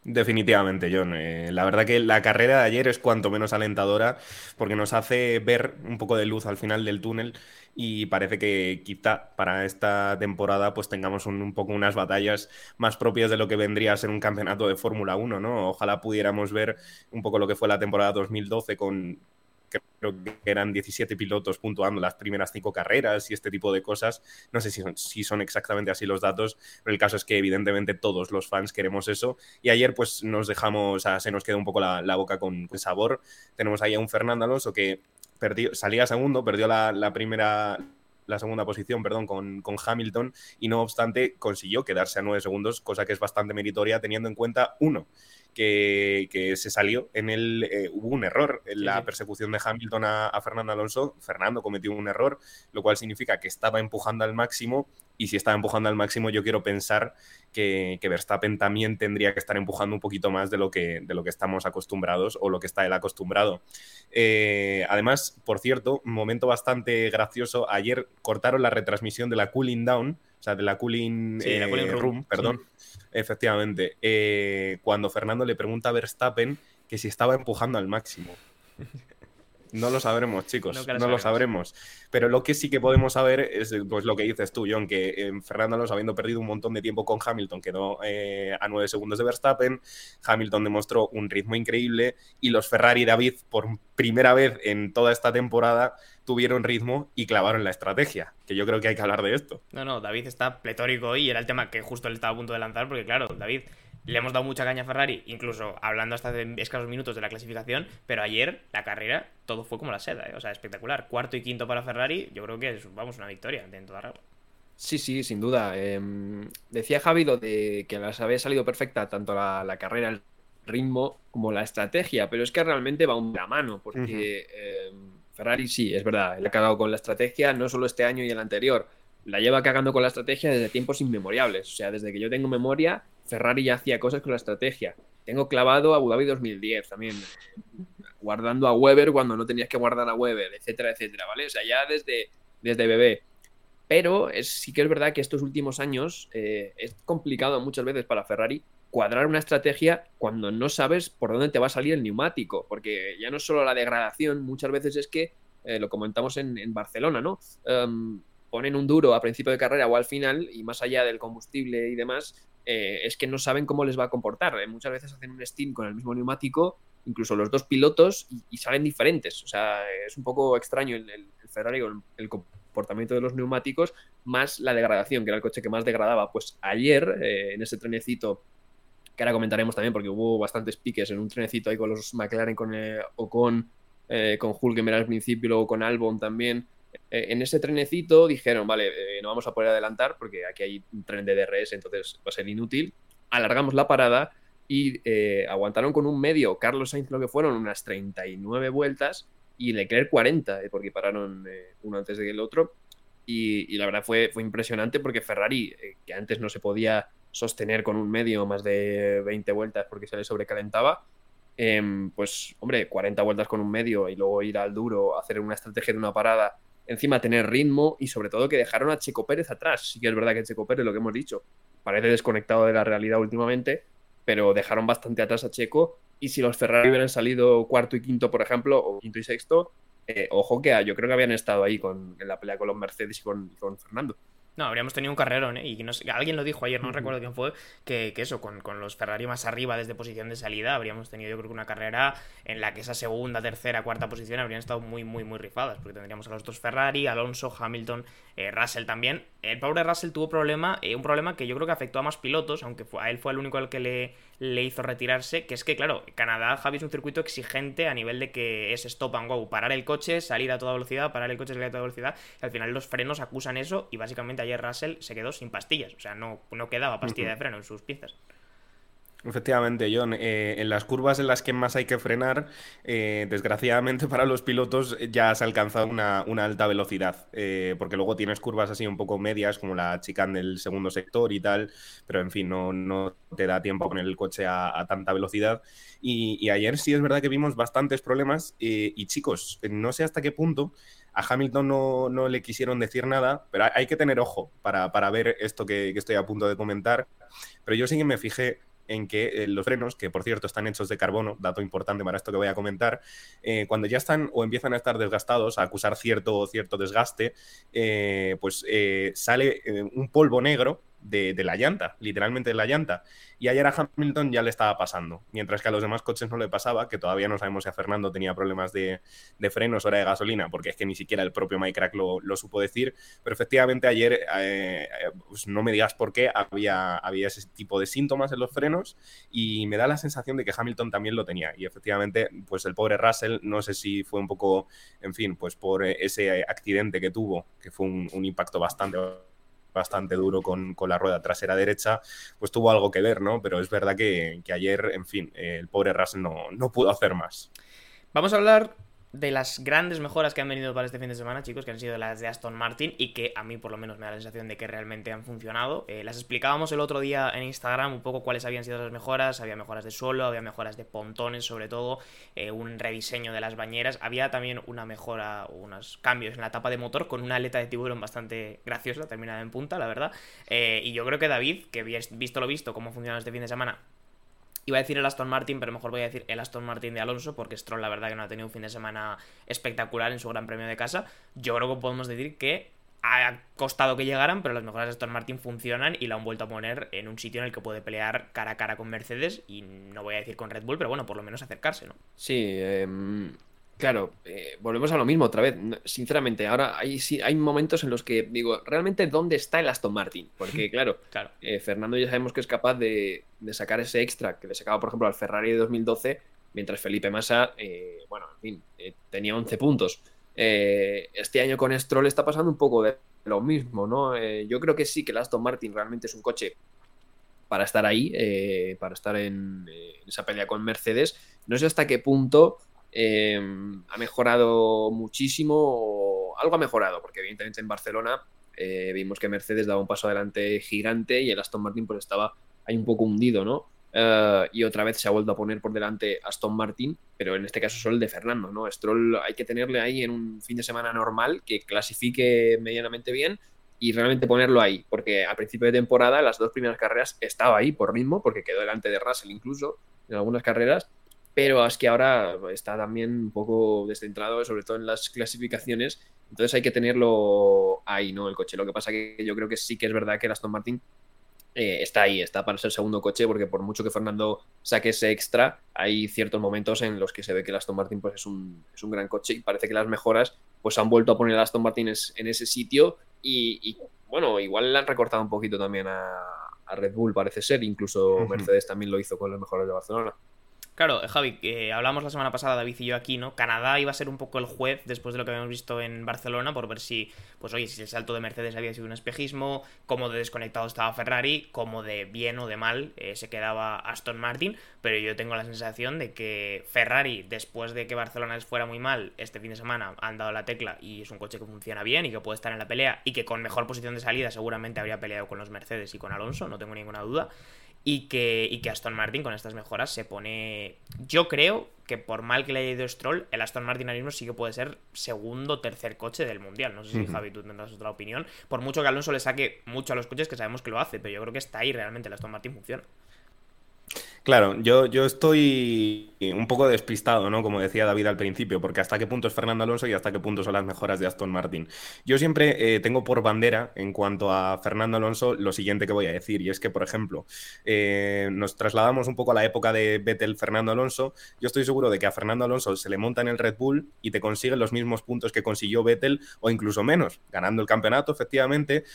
Definitivamente, John. Eh, la verdad que la carrera de ayer es cuanto menos alentadora porque nos hace ver un poco de luz al final del túnel y parece que quizá para esta temporada pues tengamos un, un, poco unas batallas más propias de lo que vendría a ser un campeonato de Fórmula 1, ¿no? Ojalá pudiéramos ver un poco lo que fue la temporada 2012 con, creo que eran 17 pilotos puntuando las primeras cinco carreras y este tipo de cosas. No sé si son, si son exactamente así los datos, pero el caso es que evidentemente todos los fans queremos eso. Y ayer pues nos dejamos, sea, se nos quedó un poco la, boca con, sabor. Tenemos ahí a un Fernando Alonso que perdió, salía segundo, perdió la, la primera la segunda posición, perdón, con, con, Hamilton y no obstante consiguió quedarse a nueve segundos, cosa que es bastante meritoria teniendo en cuenta, uno, que, se salió en el. Eh, hubo un error en la persecución de Hamilton a, Fernando Alonso. Fernando cometió un error, lo cual significa que estaba empujando al máximo. Y si estaba empujando al máximo, yo quiero pensar que, Verstappen también tendría que estar empujando un poquito más de lo que, de lo que estamos acostumbrados o lo que está él acostumbrado. Eh, además, por cierto, un momento bastante gracioso. Ayer cortaron la retransmisión de la Cooling Down sea, de la Cooling, eh, room, perdón. Efectivamente. Eh, cuando Fernando le pregunta a Verstappen que si estaba empujando al máximo. No lo sabremos, chicos. No, lo sabremos. Pero lo que sí que podemos saber es pues, lo que dices tú, John, que eh, Fernando Alonso, habiendo perdido un montón de tiempo con Hamilton, quedó a nueve segundos de Verstappen. Hamilton demostró un ritmo increíble y los Ferrari David, por primera vez en toda esta temporada, tuvieron ritmo y clavaron la estrategia, que yo creo que hay que hablar de esto. No, no, David está pletórico hoy y era el tema que justo él estaba a punto de lanzar, porque claro, David, le hemos dado mucha caña a Ferrari, incluso hablando hasta de escasos minutos de la clasificación, pero ayer la carrera todo fue como la seda, ¿eh? o sea, espectacular. Cuarto y quinto para Ferrari, yo creo que es, vamos, una victoria de toda regla. Sí, sí, sin duda. Eh, decía Javi lo de que las había salido perfecta tanto la, la, carrera, el ritmo, como la estrategia, pero es que realmente va un de la mano, porque... Uh -huh. eh, Ferrari sí, es verdad, le ha cagado con la estrategia, no solo este año y el anterior, la lleva cagando con la estrategia desde tiempos inmemoriales. O sea, desde que yo tengo memoria, Ferrari ya hacía cosas con la estrategia. Tengo clavado a Abu Dhabi 2010 también, guardando a Weber cuando no tenías que guardar a Weber, etcétera, etcétera, ¿vale? O sea, ya desde, desde bebé. Pero es, sí que es verdad que estos últimos años eh, es complicado muchas veces para Ferrari cuadrar una estrategia cuando no sabes por dónde te va a salir el neumático, porque ya no solo la degradación, muchas veces es que, eh, lo comentamos en, en Barcelona, ¿no? Um, ponen un duro a principio de carrera o al final, y más allá del combustible y demás, eh, es que no saben cómo les va a comportar. Eh, muchas veces hacen un steam con el mismo neumático, incluso los dos pilotos, y, y salen diferentes. O sea, es un poco extraño el, el, Ferrari con el, comportamiento de los neumáticos, más la degradación, que era el coche que más degradaba. Pues ayer, eh, en ese trenecito que ahora comentaremos también porque hubo bastantes piques en un trenecito ahí con los McLaren con, o con, con Hulkenberg al principio luego con Albon también. Eh, en ese trenecito dijeron, vale, eh, no vamos a poder adelantar porque aquí hay un tren de DRS, entonces va a ser inútil. Alargamos la parada y eh, aguantaron con un medio Carlos Sainz lo que fueron unas 39 vueltas y Leclerc 40, eh, porque pararon eh, uno antes del otro. Y, la verdad fue, fue impresionante porque Ferrari, que antes no se podía sostener con un medio más de 20 vueltas porque se le sobrecalentaba, em, pues hombre, 40 vueltas con un medio y luego ir al duro, hacer una estrategia de una parada, encima tener ritmo y sobre todo que dejaron a Checo Pérez atrás. Sí que es verdad que Checo Pérez, lo que hemos dicho, parece desconectado de la realidad últimamente, pero dejaron bastante atrás a Checo. Y si los Ferrari hubieran salido cuarto y quinto, por ejemplo, o quinto y sexto, eh, ojo que yo creo que habían estado ahí con, en la pelea con los Mercedes y con Fernando. No, habríamos tenido un carrerón, ¿eh? Y alguien lo dijo ayer, no recuerdo quién fue, que, eso, con, los Ferrari más arriba desde posición de salida, habríamos tenido yo creo que una carrera en la que esa segunda, tercera, cuarta posición habrían estado muy, muy, muy rifadas, porque tendríamos a los dos Ferrari, Alonso, Hamilton, eh, Russell también. El pobre Russell tuvo problema, eh, un problema que yo creo que afectó a más pilotos, aunque fue, a él fue el único al que le, le hizo retirarse, que es que, claro, Canadá, Javi, es un circuito exigente a nivel de que es stop and go, parar el coche, salir a toda velocidad, parar el coche, salir a toda velocidad, y al final los frenos acusan eso, y básicamente ayer Russell se quedó sin pastillas, o sea, no, no quedaba pastilla de freno en sus piezas. Efectivamente, John. Eh, en las curvas en las que más hay que frenar, eh, desgraciadamente para los pilotos ya has alcanzado una, alta velocidad, eh, porque luego tienes curvas así un poco medias, como la chicane del segundo sector y tal, pero en fin, no, no te da tiempo poner el coche a, tanta velocidad. Y, ayer sí es verdad que vimos bastantes problemas y chicos, no sé hasta qué punto a Hamilton no, no, le quisieron decir nada, pero hay que tener ojo para, para ver esto que, que, estoy a punto de comentar. Pero yo sí que me fijé en que eh, los frenos, que por cierto están hechos de carbono, dato importante para esto que voy a comentar, eh, cuando ya están o empiezan a estar desgastados, a acusar cierto, cierto desgaste, eh, pues sale un polvo negro de, la llanta, literalmente de la llanta. Y ayer a Hamilton ya le estaba pasando, mientras que a los demás coches no le pasaba, que todavía no sabemos si a Fernando tenía problemas de, frenos o era de gasolina, porque es que ni siquiera el propio Mike Crack lo, supo decir. Pero efectivamente ayer, eh, pues no me digas por qué, había, había ese tipo de síntomas en los frenos y me da la sensación de que Hamilton también lo tenía. Y efectivamente, pues el pobre Russell, no sé si fue un poco, en fin, pues por ese accidente que tuvo, que fue un impacto bastante bastante duro con, la rueda trasera derecha, pues tuvo algo que ver, ¿no? Pero es verdad que, ayer, en fin, el pobre Russell no, no pudo hacer más. Vamos a hablar de las grandes mejoras que han venido para este fin de semana, chicos, que han sido las de Aston Martin y que a mí por lo menos me da la sensación de que realmente han funcionado. Eh, las explicábamos el otro día en Instagram un poco cuáles habían sido las mejoras. Había mejoras de suelo, había mejoras de pontones sobre todo, eh, un rediseño de las bañeras. Había también una mejora, unos cambios en la tapa de motor con una aleta de tiburón bastante graciosa, terminada en punta, la verdad. Eh, y yo creo que David, que visto lo visto, cómo funciona este fin de semana, Iba a decir el Aston Martin, pero mejor voy a decir el Aston Martin de Alonso, porque Stroll la verdad que no ha tenido un fin de semana espectacular en su Gran Premio de casa. Yo creo que podemos decir que ha costado que llegaran, pero las mejoras de Aston Martin funcionan y la han vuelto a poner en un sitio en el que puede pelear cara a cara con Mercedes y no voy a decir con Red Bull, pero bueno, por lo menos acercarse, ¿no? Sí, eh, Claro, eh, volvemos a lo mismo otra vez. Sinceramente, ahora hay, hay momentos en los que digo, ¿realmente dónde está el Aston Martin? Porque, claro, claro. Eh, Fernando ya sabemos que es capaz de, sacar ese extra que le sacaba, por ejemplo, al Ferrari de 2012, mientras Felipe Massa, eh, bueno, en fin, tenía 11 puntos. este año con Stroll está pasando un poco de lo mismo, ¿no? yo creo que sí que el Aston Martin realmente es un coche para estar ahí, para estar en esa pelea con Mercedes. No sé hasta qué punto Em, ha mejorado muchísimo, algo ha mejorado, porque evidentemente en Barcelona eh, vimos que Mercedes daba un paso adelante gigante y el Aston Martin pues estaba ahí un poco hundido, ¿no? Eh, y otra vez se ha vuelto a poner por delante Aston Martin, pero en este caso solo el de Fernando, ¿no? Stroll hay que tenerle ahí en un fin de semana normal que clasifique medianamente bien y realmente ponerlo ahí, porque a principio de temporada las dos primeras carreras estaba ahí por ritmo, porque quedó delante de Russell incluso en algunas carreras, pero es que ahora está también un poco descentrado, sobre todo en las clasificaciones, entonces hay que tenerlo ahí, ¿no? El coche. Lo que pasa que yo creo que sí que es verdad que el Aston Martin eh, está ahí, está para ser segundo coche, porque por mucho que Fernando saque ese extra, hay ciertos momentos en los que se ve que el Aston Martin pues, es, un, es un gran coche y parece que las mejoras pues han vuelto a poner el Aston Martin en ese sitio y, bueno, igual le han recortado un poquito también a, Red Bull, parece ser, incluso Mercedes también lo hizo con las mejoras de Barcelona. Claro, Javi, que hablamos la semana pasada, David y yo aquí, ¿no? Canadá iba a ser un poco el juez después de lo que habíamos visto en Barcelona por ver si, pues oye, si el salto de Mercedes había sido un espejismo, cómo de desconectado estaba Ferrari, cómo de bien o de mal eh, se quedaba Aston Martin, pero yo tengo la sensación de que Ferrari, después de que Barcelona les fuera muy mal, este fin de semana han dado la tecla y es un coche que funciona bien y que puede estar en la pelea y que con mejor posición de salida seguramente habría peleado con los Mercedes y con Alonso, no tengo ninguna duda y que, y que Aston Martin con estas mejoras se pone... Yo creo que por mal que le haya ido Stroll, el Aston Martin ahora mismo sí que puede ser segundo o tercer coche del Mundial. No sé si Javi tú tendrás otra opinión. Por mucho que Alonso le saque mucho a los coches, que sabemos que lo hace, pero yo creo que está ahí realmente el Aston Martin funciona. Claro, yo, yo estoy un poco despistado, ¿no? Como decía David al principio, porque hasta qué punto es Fernando Alonso y hasta qué punto son las mejoras de Aston Martin. Yo siempre eh, tengo por bandera, en cuanto a Fernando Alonso, lo siguiente que voy a decir, y es que, por ejemplo, eh, nos trasladamos un poco a la época de Vettel-Fernando Alonso. Yo estoy seguro de que a Fernando Alonso se le monta en el Red Bull y te consigue los mismos puntos que consiguió Vettel o incluso menos, ganando el campeonato, efectivamente.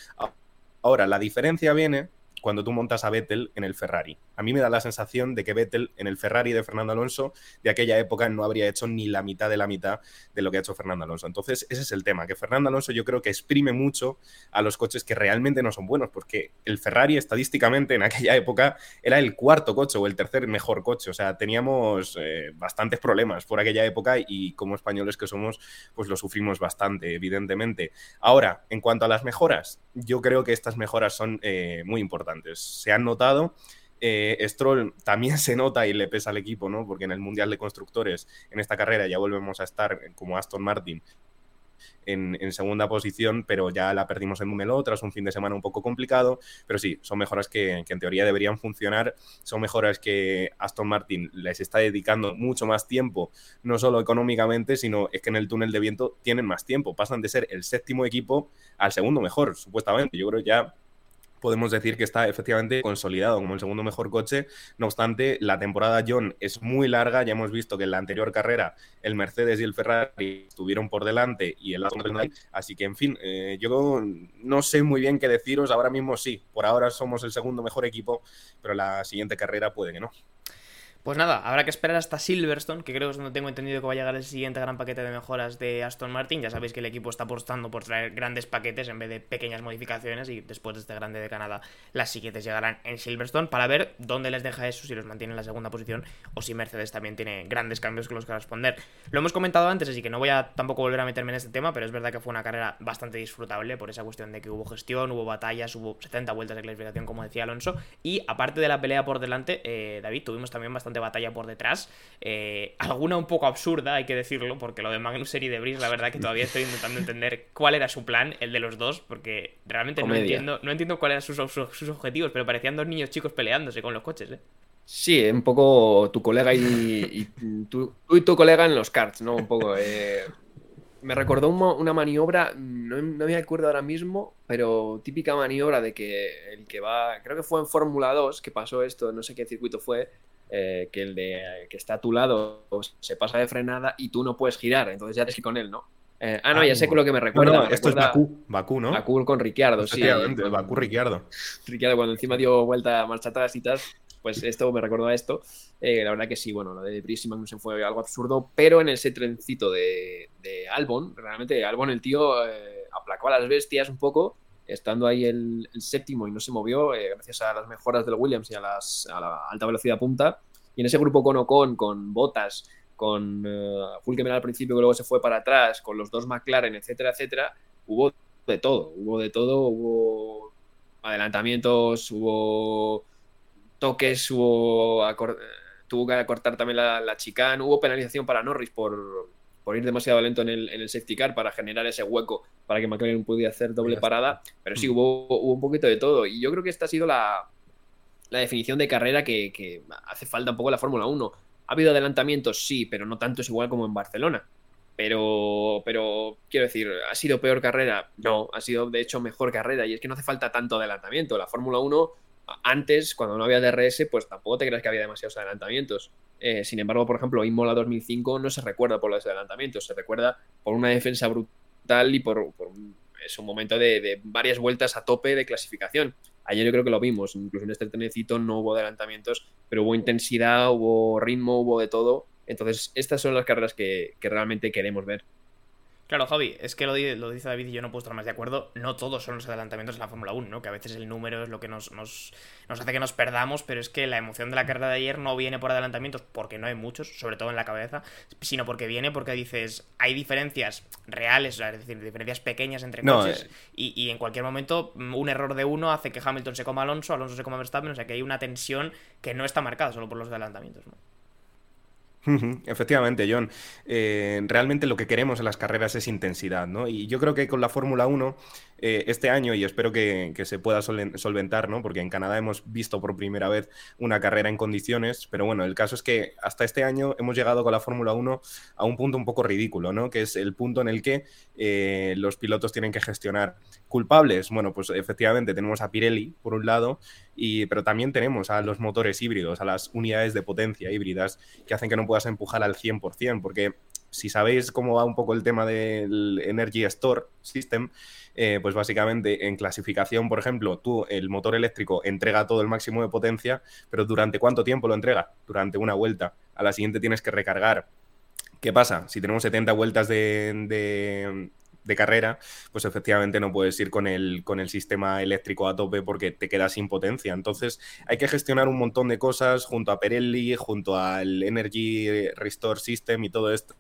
Ahora, la diferencia viene cuando tú montas a Vettel en el Ferrari. A mí me da la sensación de que Vettel en el Ferrari de Fernando Alonso de aquella época no habría hecho ni la mitad de la mitad de lo que ha hecho Fernando Alonso. Entonces, ese es el tema, que Fernando Alonso yo creo que exprime mucho a los coches que realmente no son buenos, porque el Ferrari estadísticamente en aquella época era el cuarto coche o el tercer mejor coche. O sea, teníamos eh, bastantes problemas por aquella época y como españoles que somos, pues lo sufrimos bastante, evidentemente. Ahora, en cuanto a las mejoras, yo creo que estas mejoras son eh, muy importantes se han notado. Eh, Stroll también se nota y le pesa al equipo, ¿no? Porque en el Mundial de Constructores, en esta carrera, ya volvemos a estar como Aston Martin en, segunda posición, pero ya la perdimos en Número tras un fin de semana un poco complicado. Pero sí, son mejoras que, que, en teoría deberían funcionar. Son mejoras que Aston Martin les está dedicando mucho más tiempo, no solo económicamente, sino es que en el túnel de viento tienen más tiempo. Pasan de ser el séptimo equipo al segundo mejor, supuestamente. Yo creo ya podemos decir que está efectivamente consolidado como el segundo mejor coche. No obstante, la temporada John es muy larga. Ya hemos visto que en la anterior carrera el Mercedes y el Ferrari estuvieron por delante y el Aston Martin. Así que, en fin, eh, yo no sé muy bien qué deciros. Ahora mismo sí, por ahora somos el segundo mejor equipo, pero la siguiente carrera puede que no. Pues nada, habrá que esperar hasta Silverstone, que creo que es donde tengo entendido que va a llegar el siguiente gran paquete de mejoras de Aston Martin. Ya sabéis que el equipo está apostando por traer grandes paquetes en vez de pequeñas modificaciones y después de este grande de Canadá las siguientes llegarán en Silverstone para ver dónde les deja eso, si los mantiene en la segunda posición o si Mercedes también tiene grandes cambios con los que responder. Lo hemos comentado antes, así que no voy a tampoco volver a meterme en este tema, pero es verdad que fue una carrera bastante disfrutable por esa cuestión de que hubo gestión, hubo batallas, hubo 70 vueltas de clasificación como decía Alonso y aparte de la pelea por delante, eh, David, tuvimos también bastante batalla por detrás eh, alguna un poco absurda, hay que decirlo, porque lo de Magnus y de Brice, la verdad que todavía estoy intentando entender cuál era su plan, el de los dos, porque realmente no entiendo, no entiendo cuáles eran sus, objetivos, pero parecían dos niños chicos peleándose con los coches, ¿eh? Sí, un poco tu colega y, tú, y tu colega en los karts, ¿no? Un poco. Eh, me recordó una maniobra, no, no, me acuerdo ahora mismo, pero típica maniobra de que el que va, creo que fue en Fórmula 2 que pasó esto, no sé qué circuito fue, eh, que el de que está a tu lado se pasa de frenada y tú no puedes girar, entonces ya tienes que con él, ¿no? Eh, ah, no, ya sé con lo que me recuerda. esto es Bakú, Bakú, ¿no? Bakú con Ricciardo, sí. Bakú Ricciardo. Ricciardo cuando encima dio vuelta marcha atrás y tal, pues esto me recuerda a esto. Eh, la verdad que sí, bueno, lo de Brice no se fue algo absurdo, pero en ese trencito de, de Albon, realmente Albon el tío aplacó a las bestias un poco estando ahí el, séptimo y no se movió, eh, gracias a las mejoras del Williams y a, las, la alta velocidad punta. Y en ese grupo con Ocon, con Botas, con uh, al principio que luego se fue para atrás, con los dos McLaren, etcétera, etcétera, hubo de todo, hubo de todo, hubo adelantamientos, hubo toques, hubo tuvo que cortar también la, la chicane, hubo penalización para Norris por, por ir demasiado lento en el, en el, safety car para generar ese hueco para que McLaren pudiera hacer doble parada. Pero sí, mm. hubo, hubo, un poquito de todo. Y yo creo que esta ha sido la, la definición de carrera que, que, hace falta un poco la Fórmula 1. Ha habido adelantamientos, sí, pero no tanto es igual como en Barcelona. Pero, pero quiero decir, ¿ha sido peor carrera? No, ha sido de hecho mejor carrera. Y es que no hace falta tanto adelantamiento. La Fórmula 1 antes, cuando no había DRS, pues tampoco te creas que había demasiados adelantamientos. Eh, sin embargo, por ejemplo, Imola 2005 no se recuerda por los adelantamientos, se recuerda por una defensa brutal y por, un, es un momento de, varias vueltas a tope de clasificación. Ayer yo creo que lo vimos, incluso en este trenecito no hubo adelantamientos pero hubo intensidad, hubo ritmo, hubo de todo. Entonces, estas son las carreras que realmente queremos ver. Claro, Javi, es que lo, lo, dice David y yo no puedo estar más de acuerdo. No todos son los adelantamientos de la Fórmula 1, ¿no? Que a veces el número es lo que nos, nos, nos, hace que nos perdamos, pero es que la emoción de la carrera de ayer no viene por adelantamientos, porque no hay muchos, sobre todo en la cabeza, sino porque viene porque dices, hay diferencias reales, es decir, diferencias pequeñas entre coches, eh. y, y, en cualquier momento mm, un error de uno hace que Hamilton se coma a Alonso, Alonso se coma a Verstappen, o sea que hay una tensión que no está marcada solo por los adelantamientos, ¿no? Efectivamente, John. Eh, realmente lo que queremos en las carreras es intensidad, ¿no? Y yo creo que con la Fórmula 1 eh, este año, y espero que, se pueda solventar, ¿no? Porque en Canadá hemos visto por primera vez una carrera en condiciones, pero bueno, el caso es que hasta este año hemos llegado con la Fórmula 1 a un punto un poco ridículo, ¿no? Que es el punto en el que eh, los pilotos tienen que gestionar culpables. Bueno, pues efectivamente tenemos a Pirelli, por un lado, y, pero también tenemos a los motores híbridos, a las unidades de potencia híbridas que hacen que no puedas empujar al 100%, porque si sabéis cómo va un poco el tema del Energy Store System, eh, pues básicamente en clasificación, por ejemplo, tú el motor eléctrico entrega todo el máximo de potencia, pero ¿durante cuánto tiempo lo entrega? Durante una vuelta. A la siguiente tienes que recargar. ¿Qué pasa? Si tenemos 70 vueltas de, de carrera, pues efectivamente no puedes ir con el, con el sistema eléctrico a tope porque te quedas sin potencia. Entonces hay que gestionar un montón de cosas junto a Pirelli, junto al Energy Restore System y todo esto.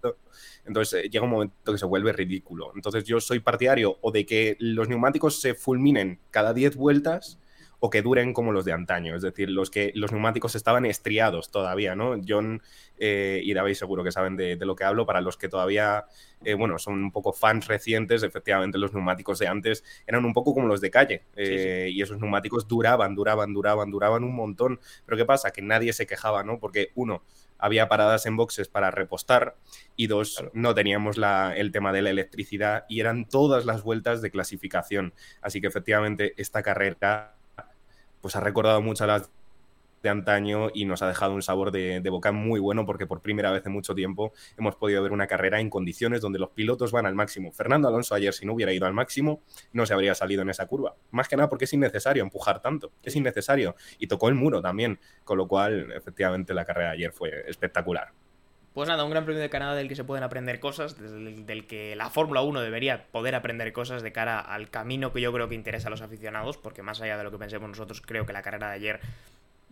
Entonces eh, llega un momento que se vuelve ridículo. Entonces yo soy partidario o de que los neumáticos se fulminen cada 10 vueltas o que duren como los de antaño, es decir, los que los neumáticos estaban estriados todavía, ¿no? John eh, y David seguro que saben de, lo que hablo, para los que todavía, eh, bueno, son un poco fans recientes, efectivamente los neumáticos de antes eran un poco como los de calle, eh, y esos neumáticos duraban, duraban, duraban, duraban un montón, pero ¿qué pasa? Que nadie se quejaba, ¿no? Porque uno, había paradas en boxes para repostar y dos, no teníamos la, el tema de la electricidad y eran todas las vueltas de clasificación. Así que efectivamente esta carrera pues ha recordado mucho a las de antaño y nos ha dejado un sabor de, boca muy bueno porque por primera vez en mucho tiempo hemos podido ver una carrera en condiciones donde los pilotos van al máximo. Fernando Alonso ayer si no hubiera ido al máximo no se habría salido en esa curva. Más que nada porque es innecesario empujar tanto, es innecesario y tocó el muro también, con lo cual efectivamente la carrera de ayer fue espectacular. Pues nada, un gran premio de Canadá del que se pueden aprender cosas, del, que la Fórmula 1 debería poder aprender cosas de cara al camino que yo creo que interesa a los aficionados, porque más allá de lo que pensemos nosotros, creo que la carrera de ayer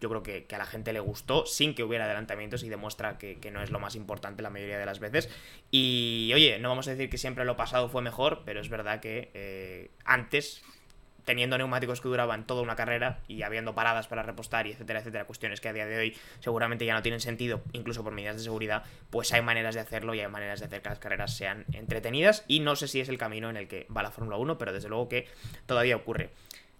yo creo que, a la gente le gustó sin que hubiera adelantamientos y demuestra que, no es lo más importante la mayoría de las veces. Y oye, no vamos a decir que siempre lo pasado fue mejor, pero es verdad que eh, antes teniendo neumáticos que duraban toda una carrera y habiendo paradas para repostar y etcétera, etcétera, cuestiones que a día de hoy seguramente ya no tienen sentido, incluso por medidas de seguridad, pues hay maneras de hacerlo y hay maneras de hacer que las carreras sean entretenidas y no sé si es el camino en el que va la Fórmula 1, pero desde luego que todavía ocurre.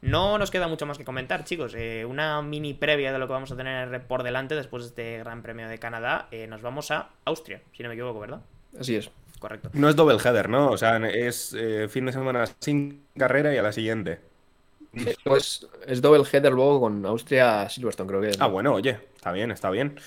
No nos queda mucho más que comentar, chicos. Eh, una mini previa de lo que vamos a tener por delante después de este Gran Premio de Canadá. Eh, nos vamos a Austria, si no me equivoco, ¿verdad? Así es. Correcto. No es double header, ¿no? O sea, es eh, fin de semana sin carrera y a la siguiente. Pues es double header luego con Austria Silverstone, creo que es. Ah, bueno, oye, está bien, está bien.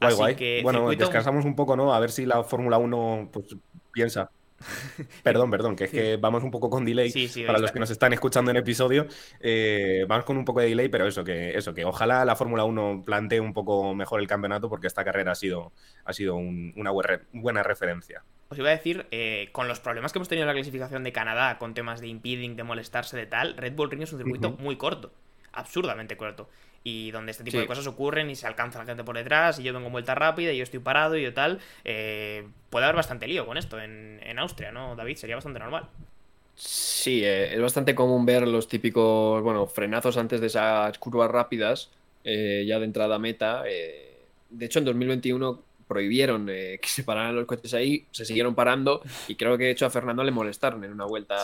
Guay, guay. bueno, descansamos un poco, ¿no? A ver si la Fórmula 1 pues, piensa. perdón, perdón, que es que vamos un poco con delay. para los que nos están escuchando en episodio, eh, vamos con un poco de delay, pero eso, que eso, que ojalá la Fórmula 1 plantee un poco mejor el campeonato, porque esta carrera ha sido, ha sido una buena referencia. Os iba a decir, eh, con los problemas que hemos tenido en la clasificación de Canadá, con temas de impeding, de molestarse, de tal, Red Bull Ring es un circuito muy corto, absurdamente corto y donde este tipo de cosas ocurren y se alcanza la gente por detrás y yo vengo vuelta rápida y yo estoy parado y yo tal, eh, puede haber bastante lío con esto en, Austria, ¿no, David? Sería bastante normal. Sí, eh, es bastante común ver los típicos, bueno, frenazos antes de esas curvas rápidas, eh, ya de entrada a meta. de hecho, en 2021 prohibieron que se pararan los coches ahí, se siguieron parando y creo que de hecho a Fernando le molestaron en una vuelta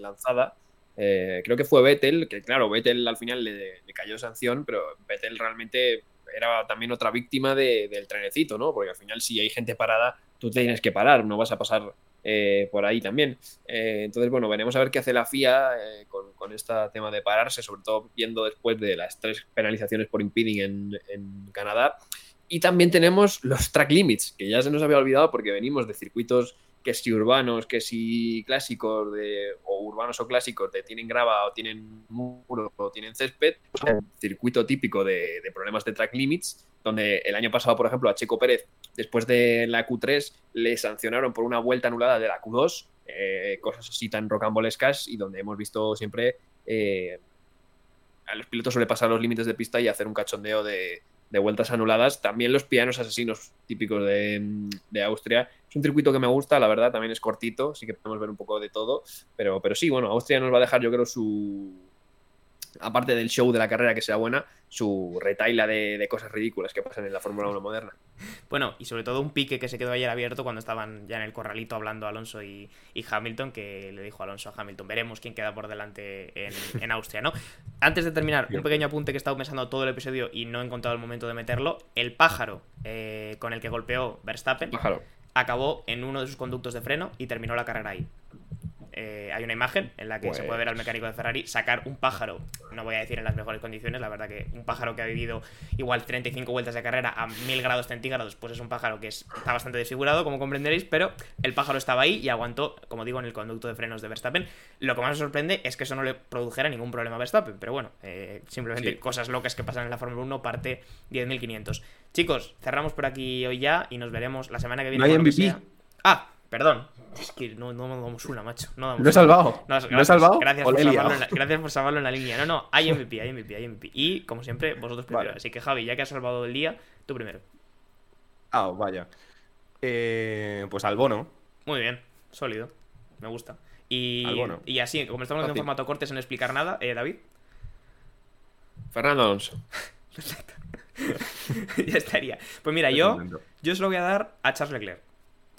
lanzada. Eh, creo que fue Vettel, que claro, Vettel al final le, cayó sanción, pero Vettel realmente era también otra víctima del trenecito, ¿no? Porque al final si hay gente parada, tú tienes que parar, no vas a pasar eh, por ahí también. Eh, entonces, bueno, veremos a ver qué hace la FIA con, con, este tema de pararse, sobre todo viendo después de las tres penalizaciones por impeding en, en Canadá. Y también tenemos los track limits, que ya se nos había olvidado porque venimos de circuitos que si urbanos, que si clásicos de, o urbanos o clásicos te tienen grava o tienen muro o tienen césped, pues, circuito típico de, de problemas de track limits, donde el año pasado, por ejemplo, a Checo Pérez, después de la Q3, le sancionaron por una vuelta anulada de la Q2, eh, cosas así tan rocambolescas y donde hemos visto siempre eh, a los pilotos suele pasar los límites de pista y hacer un cachondeo de, de vueltas anuladas. También los pianos asesinos típicos de, de, Austria. Es un circuito que me gusta, la verdad, también es cortito, así que podemos ver un poco de todo. Pero, pero sí, bueno, Austria nos va a dejar, yo creo, su, aparte del show de la carrera que sea buena, su retaila de, de cosas ridículas que pasan en la Fórmula 1 moderna. Bueno, y sobre todo un pique que se quedó ayer abierto cuando estaban ya en el corralito hablando Alonso y, y Hamilton, que le dijo Alonso a Hamilton, veremos quién queda por delante en, en Austria, ¿no? Antes de terminar, un pequeño apunte que he estado pensando todo el episodio y no he encontrado el momento de meterlo, el pájaro eh, con el que golpeó Verstappen Pájaro. acabó en uno de sus conductos de freno y terminó la carrera ahí. Eh, hay una imagen en la que Pues- se puede ver al mecánico de Ferrari sacar un pájaro, no voy a decir en las mejores condiciones, la verdad que un pájaro que ha vivido igual 35 vueltas de carrera a 1000 grados centígrados, pues es un pájaro que es- está bastante desfigurado, como comprenderéis, pero el pájaro estaba ahí y aguantó, como digo, en el conducto de frenos de Verstappen. Lo que más me sorprende es que eso no le produjera ningún problema a Verstappen, pero bueno, eh, simplemente Sí. cosas locas que pasan en la Fórmula 1, parte 10.500. Chicos, cerramos por aquí hoy ya y nos veremos la semana que viene. No hay MVP. Ah, perdón. Es que no, no damos una, macho. No, damos Lo he una. salvado. No, ¿Lo he salvado? Gracias ¿O por, salvarlo en la, gracias por salvarlo en la línea. No, no, hay MVP, hay MVP, hay MVP. Y, como siempre, vosotros primero. Vale. Así que, Javi, ya que has salvado el día, tú primero. Ah, vaya. Eh, pues al bono. Muy bien, sólido. Me gusta. Y, Al bono. y así, como estamos haciendo Fácil. formato corte sin explicar nada, eh, David, Fernando Alonso. ya estaría. Pues mira, yo, yo se lo voy a dar a Charles Leclerc.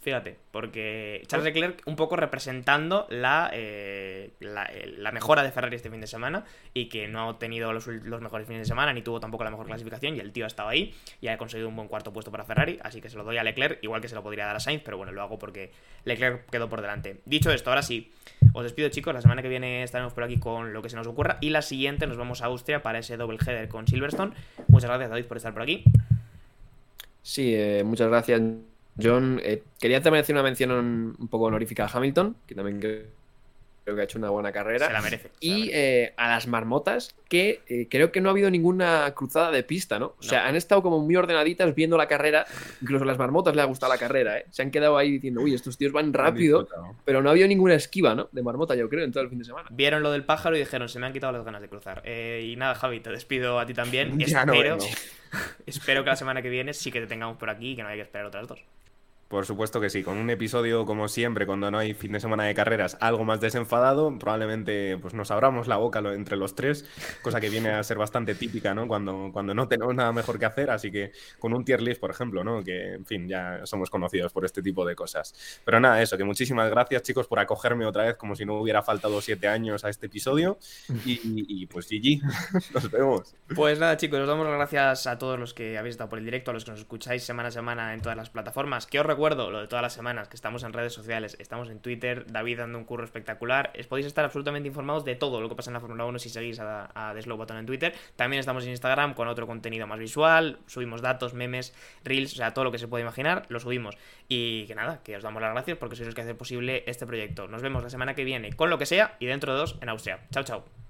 Fíjate, porque Charles Leclerc un poco representando la, eh, la, eh, la mejora de Ferrari este fin de semana y que no ha tenido los, los mejores fines de semana ni tuvo tampoco la mejor clasificación y el tío ha estado ahí y ha conseguido un buen cuarto puesto para Ferrari, así que se lo doy a Leclerc, igual que se lo podría dar a Sainz, pero bueno, lo hago porque Leclerc quedó por delante. Dicho esto, ahora sí, os despido chicos, la semana que viene estaremos por aquí con lo que se nos ocurra y la siguiente nos vamos a Austria para ese double header con Silverstone. Muchas gracias David por estar por aquí. Sí, eh, muchas gracias, John. Eh, quería también hacer una mención un poco honorífica a Hamilton, que también creo, creo que ha hecho una buena carrera. Se la merece. se la Y merece. eh, a las marmotas, que eh, creo que no ha habido ninguna cruzada de pista, ¿no? O sea, han estado como muy ordenaditas viendo la carrera. Incluso a las marmotas les ha gustado la carrera, ¿eh? Se han quedado ahí diciendo, uy, estos tíos van rápido, pero no ha habido ninguna esquiva, ¿no? De marmota, yo creo, en todo el fin de semana. Vieron lo del pájaro y dijeron, se me han quitado las ganas de cruzar. Eh, y nada, Javi, te despido a ti también. Ya espero, espero que la semana que viene sí que te tengamos por aquí y que no haya que esperar otras dos. Por supuesto que sí, con un episodio como siempre, cuando no hay fin de semana de carreras, algo más desenfadado, probablemente pues nos abramos la boca entre los tres, cosa que viene a ser bastante típica, ¿no? Cuando, cuando no tenemos nada mejor que hacer, así que con un tier list, por ejemplo, ¿no? Que, en fin, ya somos conocidos por este tipo de cosas. Pero nada, eso, que muchísimas gracias, chicos, por acogerme otra vez como si no hubiera faltado siete años a este episodio. Y, y, pues GG, nos vemos. Pues nada, chicos, os damos las gracias a todos los que habéis estado por el directo, a los que nos escucháis semana a semana en todas las plataformas. Que os recuerdo lo de todas las semanas, que estamos en redes sociales, estamos en Twitter, David dando un curro espectacular. Os podéis estar absolutamente informados de todo lo que pasa en la Fórmula 1 si seguís a, a The Slow en Twitter. También estamos en Instagram con otro contenido más visual, subimos datos, memes, reels, o sea, todo lo que se puede imaginar, lo subimos. Y que nada, que os damos las gracias porque sois los que hacen posible este proyecto. Nos vemos la semana que viene con lo que sea y dentro de dos en Austria. Chao, chao.